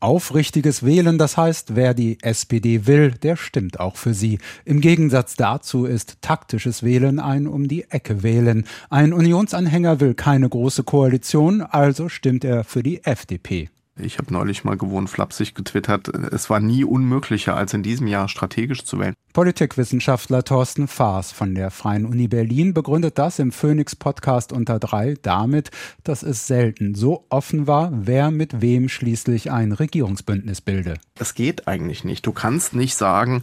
Aufrichtiges Wählen, das heißt, wer die SPD will, der stimmt auch für sie. Im Gegensatz dazu ist taktisches Wählen ein um die Ecke wählen. Ein Unionsanhänger will keine große Koalition, also stimmt er für die FDP. Ich habe neulich mal gewohnt flapsig getwittert, es war nie unmöglicher, als in diesem Jahr strategisch zu wählen. Politikwissenschaftler Thorsten Faas von der Freien Uni Berlin begründet das im Phoenix-Podcast unter drei damit, dass es selten so offen war, wer mit wem schließlich ein Regierungsbündnis bilde. Es geht eigentlich nicht. Du kannst nicht sagen,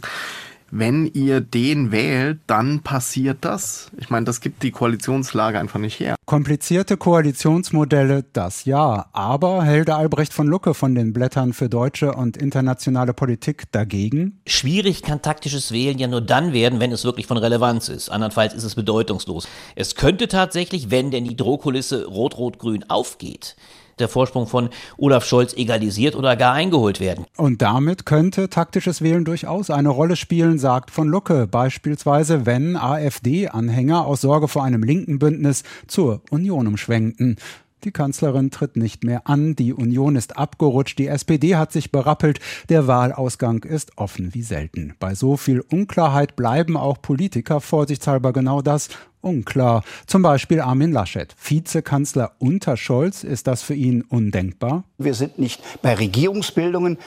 wenn ihr den wählt, dann passiert das. Ich meine, das gibt die Koalitionslage einfach nicht her. Komplizierte Koalitionsmodelle, das ja. Aber Helder Albrecht von Lucke von den Blättern für deutsche und internationale Politik dagegen? Schwierig kann taktisches Wählen ja nur dann werden, wenn es wirklich von Relevanz ist. Andernfalls ist es bedeutungslos. Es könnte tatsächlich, wenn denn die Drohkulisse Rot-Rot-Grün aufgeht, der Vorsprung von Olaf Scholz egalisiert oder gar eingeholt werden. Und damit könnte taktisches Wählen durchaus eine Rolle spielen, sagt von Lucke. Beispielsweise, wenn AfD-Anhänger aus Sorge vor einem linken Bündnis zur Union umschwenkten. Die Kanzlerin tritt nicht mehr an, die Union ist abgerutscht, die SPD hat sich berappelt, der Wahlausgang ist offen wie selten. Bei so viel Unklarheit bleiben auch Politiker vorsichtshalber genau das, unklar. Zum Beispiel Armin Laschet. Vizekanzler unter Scholz, ist das für ihn undenkbar? Wir sind nicht bei Regierungsbildungen,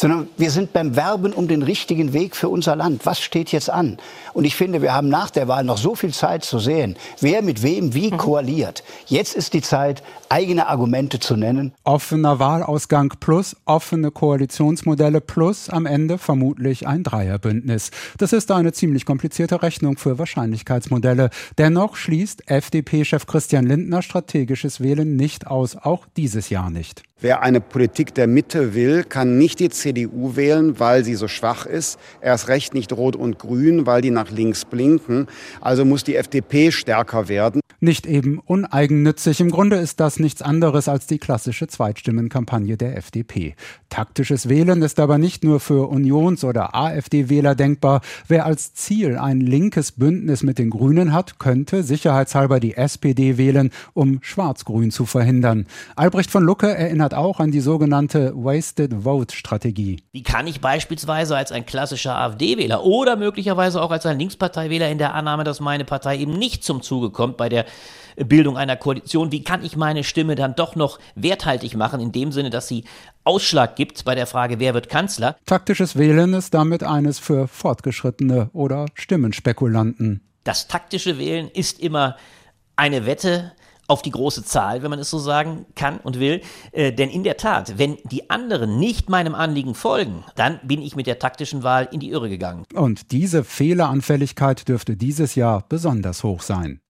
sondern wir sind beim Werben um den richtigen Weg für unser Land. Was steht jetzt an? Und ich finde, wir haben nach der Wahl noch so viel Zeit zu sehen, wer mit wem wie mhm. koaliert. Jetzt ist die Zeit, eigene Argumente zu nennen. Offener Wahlausgang plus offene Koalitionsmodelle plus am Ende vermutlich ein Dreierbündnis. Das ist eine ziemlich komplizierte Rechnung für Wahrscheinlichkeitsmodelle. Dennoch schließt FDP-Chef Christian Lindner strategisches Wählen nicht aus, auch dieses Jahr nicht. Wer eine Politik der Mitte will, kann nicht die CDU wählen, weil sie so schwach ist. Erst recht nicht Rot und Grün, weil die nach links blinken. Also muss die FDP stärker werden. Nicht eben uneigennützig. Im Grunde ist das nichts anderes als die klassische Zweitstimmenkampagne der FDP. Taktisches Wählen ist aber nicht nur für Unions- oder AfD-Wähler denkbar. Wer als Ziel ein linkes Bündnis mit den Grünen hat, könnte sicherheitshalber die SPD wählen, um Schwarz-Grün zu verhindern. Albrecht von Lucke erinnert auch an die sogenannte Wasted Vote Strategie. Wie kann ich beispielsweise als ein klassischer AfD-Wähler oder möglicherweise auch als ein Linksparteiwähler in der Annahme, dass meine Partei eben nicht zum Zuge kommt bei der Bildung einer Koalition, wie kann ich meine Stimme dann doch noch werthaltig machen, in dem Sinne, dass sie Ausschlag gibt bei der Frage, wer wird Kanzler? Taktisches Wählen ist damit eines für Fortgeschrittene oder Stimmenspekulanten. Das taktische Wählen ist immer eine Wette auf die große Zahl, wenn man es so sagen kann und will. Äh, denn in der Tat, wenn die anderen nicht meinem Anliegen folgen, dann bin ich mit der taktischen Wahl in die Irre gegangen. Und diese Fehleranfälligkeit dürfte dieses Jahr besonders hoch sein.